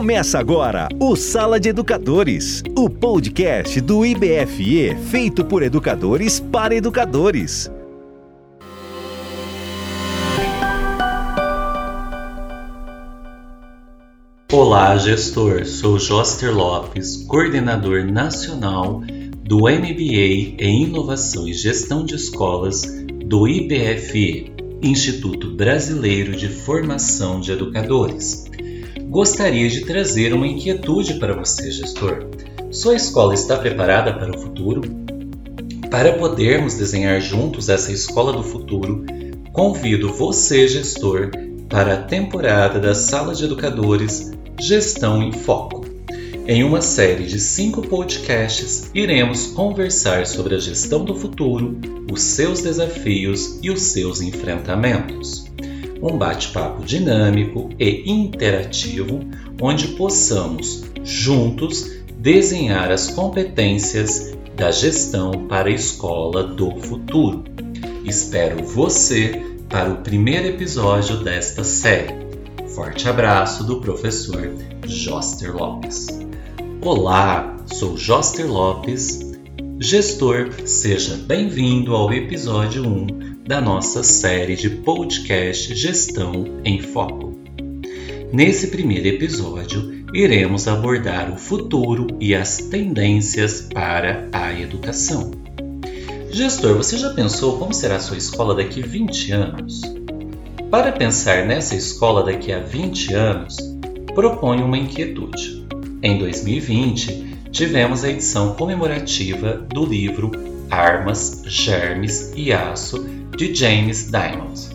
Começa agora o Sala de Educadores, o podcast do IBFE feito por educadores para educadores. Olá, gestor. Sou Joster Lopes, coordenador nacional do MBA em Inovação e Gestão de Escolas do IBFE, Instituto Brasileiro de Formação de Educadores gostaria de trazer uma inquietude para você, gestor. Sua escola está preparada para o futuro? Para podermos desenhar juntos essa escola do futuro, convido você, gestor, para a temporada da Sala de Educadores Gestão em Foco. Em uma série de cinco podcasts, iremos conversar sobre a gestão do futuro, os seus desafios e os seus enfrentamentos um bate-papo dinâmico e interativo onde possamos juntos desenhar as competências da gestão para a escola do futuro. Espero você para o primeiro episódio desta série. Forte abraço do professor Joster Lopes. Olá, sou Joster Lopes, gestor. Seja bem-vindo ao episódio 1 da nossa série de podcast Gestão em Foco. Nesse primeiro episódio, iremos abordar o futuro e as tendências para a educação. Gestor, você já pensou como será a sua escola daqui a 20 anos? Para pensar nessa escola daqui a 20 anos, proponho uma inquietude. Em 2020, tivemos a edição comemorativa do livro Armas, Germes e Aço de James Diamond.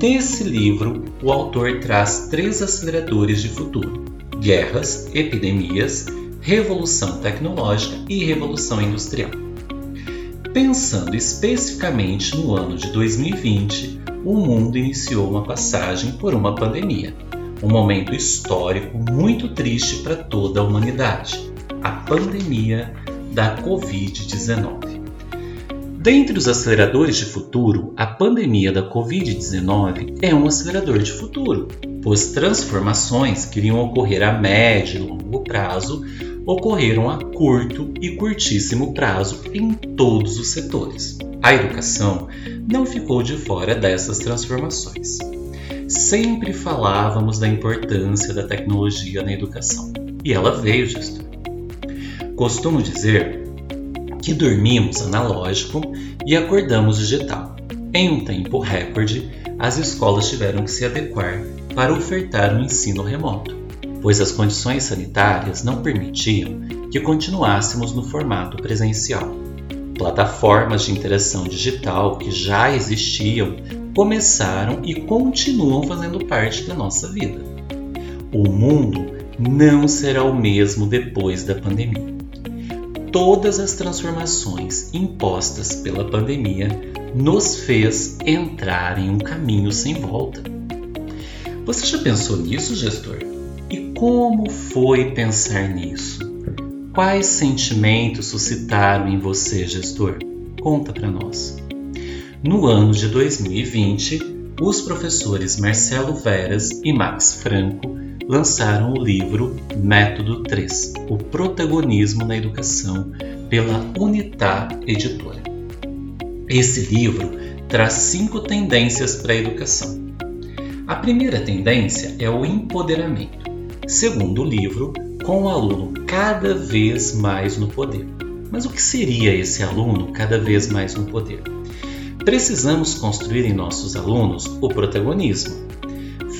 Nesse livro, o autor traz três aceleradores de futuro: guerras, epidemias, revolução tecnológica e revolução industrial. Pensando especificamente no ano de 2020, o mundo iniciou uma passagem por uma pandemia, um momento histórico muito triste para toda a humanidade a pandemia da Covid-19. Dentre os aceleradores de futuro, a pandemia da Covid-19 é um acelerador de futuro, pois transformações que iriam ocorrer a médio e longo prazo ocorreram a curto e curtíssimo prazo em todos os setores. A educação não ficou de fora dessas transformações. Sempre falávamos da importância da tecnologia na educação, e ela veio, gestor. Costumo dizer que dormimos analógico e acordamos digital. Em um tempo recorde, as escolas tiveram que se adequar para ofertar um ensino remoto, pois as condições sanitárias não permitiam que continuássemos no formato presencial. Plataformas de interação digital que já existiam começaram e continuam fazendo parte da nossa vida. O mundo não será o mesmo depois da pandemia todas as transformações impostas pela pandemia nos fez entrar em um caminho sem volta. Você já pensou nisso, gestor? E como foi pensar nisso? Quais sentimentos suscitaram em você, gestor? Conta para nós. No ano de 2020, os professores Marcelo Veras e Max Franco lançaram o livro Método 3 O Protagonismo na Educação pela Unitá Editora. Esse livro traz cinco tendências para a educação. A primeira tendência é o empoderamento. Segundo o livro, com o aluno cada vez mais no poder. Mas o que seria esse aluno cada vez mais no poder? Precisamos construir em nossos alunos o protagonismo,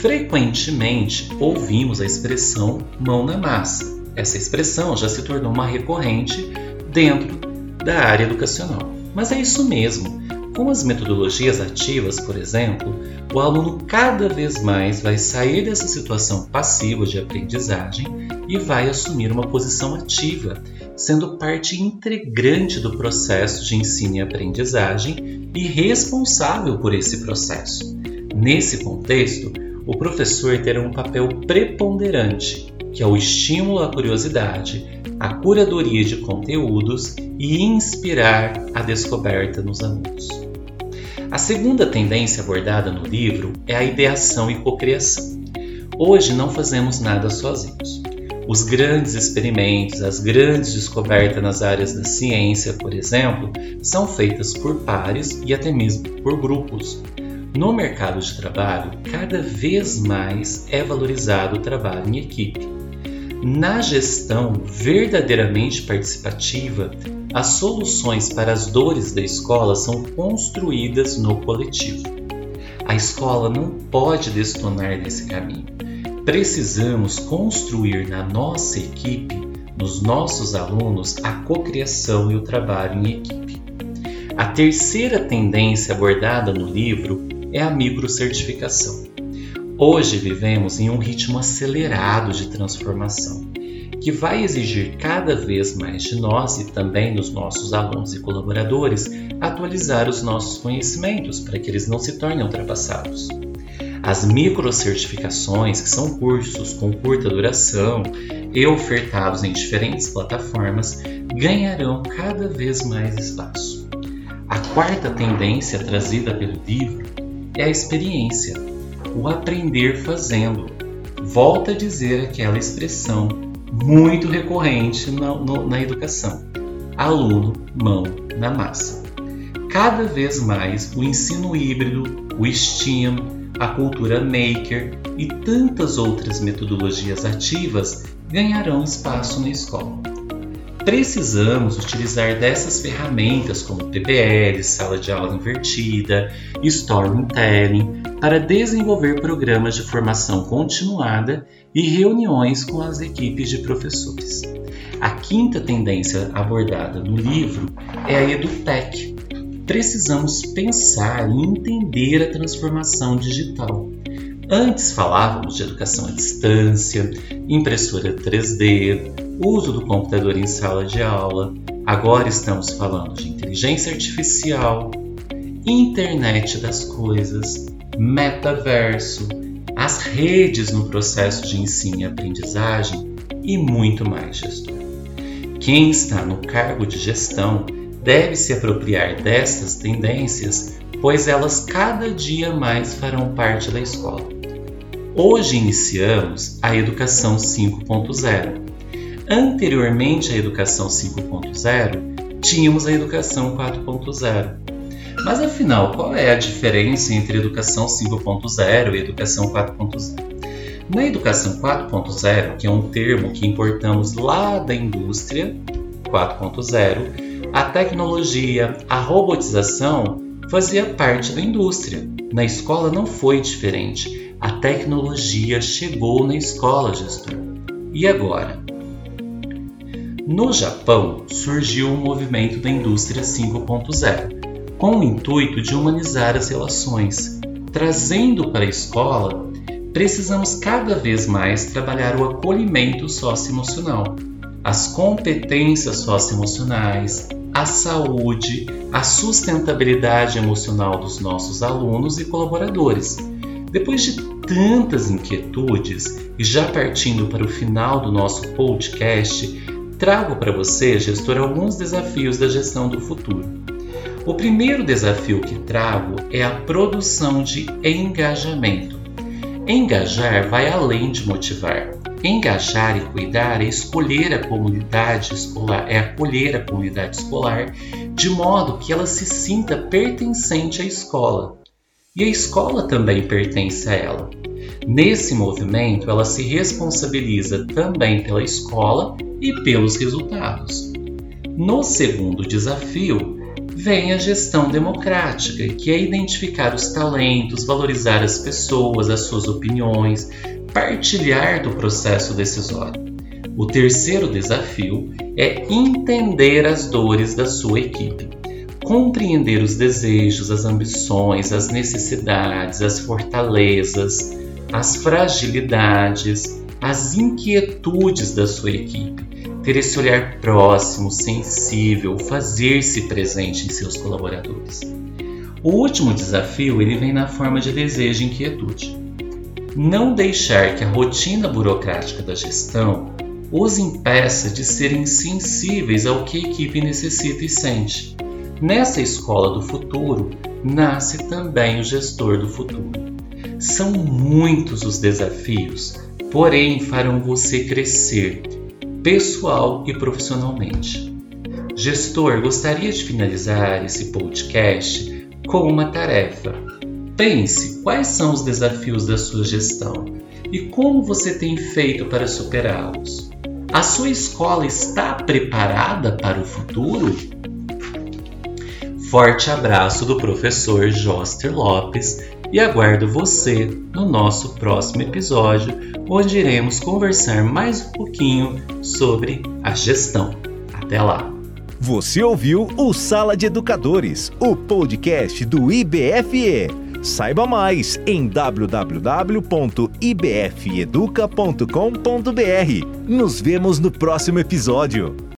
frequentemente ouvimos a expressão mão na massa. Essa expressão já se tornou uma recorrente dentro da área educacional. Mas é isso mesmo. Com as metodologias ativas, por exemplo, o aluno cada vez mais vai sair dessa situação passiva de aprendizagem e vai assumir uma posição ativa, sendo parte integrante do processo de ensino e aprendizagem e responsável por esse processo. Nesse contexto, o professor terá um papel preponderante, que é o estímulo à curiosidade, a curadoria de conteúdos e inspirar a descoberta nos alunos. A segunda tendência abordada no livro é a ideação e cocriação. Hoje não fazemos nada sozinhos. Os grandes experimentos, as grandes descobertas nas áreas da ciência, por exemplo, são feitas por pares e até mesmo por grupos. No mercado de trabalho, cada vez mais é valorizado o trabalho em equipe. Na gestão verdadeiramente participativa, as soluções para as dores da escola são construídas no coletivo. A escola não pode destonar desse caminho precisamos construir na nossa equipe, nos nossos alunos, a cocriação e o trabalho em equipe. A terceira tendência abordada no livro é a microcertificação. Hoje vivemos em um ritmo acelerado de transformação, que vai exigir cada vez mais de nós e também dos nossos alunos e colaboradores atualizar os nossos conhecimentos para que eles não se tornem ultrapassados. As microcertificações, que são cursos com curta duração e ofertados em diferentes plataformas, ganharão cada vez mais espaço. A quarta tendência trazida pelo livro é a experiência, o aprender fazendo. Volta a dizer aquela expressão muito recorrente na, no, na educação: aluno, mão na massa. Cada vez mais o ensino híbrido, o STEAM, a cultura maker e tantas outras metodologias ativas ganharão espaço na escola. Precisamos utilizar dessas ferramentas como PBL, sala de aula invertida, storytelling para desenvolver programas de formação continuada e reuniões com as equipes de professores. A quinta tendência abordada no livro é a EduTech, precisamos pensar e entender a transformação digital. Antes falávamos de educação à distância, impressora 3D, uso do computador em sala de aula. Agora estamos falando de inteligência artificial, internet das coisas, metaverso, as redes no processo de ensino e aprendizagem e muito mais, gestor. Quem está no cargo de gestão deve se apropriar destas tendências, pois elas cada dia mais farão parte da escola. Hoje iniciamos a Educação 5.0. Anteriormente à Educação 5.0, tínhamos a Educação 4.0. Mas afinal, qual é a diferença entre Educação 5.0 e Educação 4.0? Na Educação 4.0, que é um termo que importamos lá da indústria 4.0, a tecnologia, a robotização fazia parte da indústria. Na escola não foi diferente. A tecnologia chegou na escola, gestor. E agora? No Japão surgiu o movimento da indústria 5.0, com o intuito de humanizar as relações. Trazendo para a escola, precisamos cada vez mais trabalhar o acolhimento socioemocional, as competências socioemocionais, a saúde, a sustentabilidade emocional dos nossos alunos e colaboradores. Depois de tantas inquietudes e já partindo para o final do nosso podcast, trago para você, gestor, alguns desafios da gestão do futuro. O primeiro desafio que trago é a produção de engajamento. Engajar vai além de motivar. Engajar e cuidar é escolher a comunidade escolar, é acolher a comunidade escolar de modo que ela se sinta pertencente à escola. E a escola também pertence a ela. Nesse movimento, ela se responsabiliza também pela escola e pelos resultados. No segundo desafio, vem a gestão democrática, que é identificar os talentos, valorizar as pessoas, as suas opiniões, partilhar do processo decisório. O terceiro desafio é entender as dores da sua equipe, compreender os desejos, as ambições, as necessidades, as fortalezas, as fragilidades, as inquietudes da sua equipe, ter esse olhar próximo, sensível, fazer-se presente em seus colaboradores. O último desafio ele vem na forma de desejo e inquietude não deixar que a rotina burocrática da gestão os impeça de serem sensíveis ao que a equipe necessita e sente. Nessa escola do futuro, nasce também o gestor do futuro. São muitos os desafios, porém farão você crescer pessoal e profissionalmente. Gestor, gostaria de finalizar esse podcast com uma tarefa. Pense quais são os desafios da sua gestão e como você tem feito para superá-los. A sua escola está preparada para o futuro? Forte abraço do professor Joster Lopes e aguardo você no nosso próximo episódio, onde iremos conversar mais um pouquinho sobre a gestão. Até lá! Você ouviu o Sala de Educadores, o podcast do IBFE. Saiba mais em www.ibfeduca.com.br. Nos vemos no próximo episódio.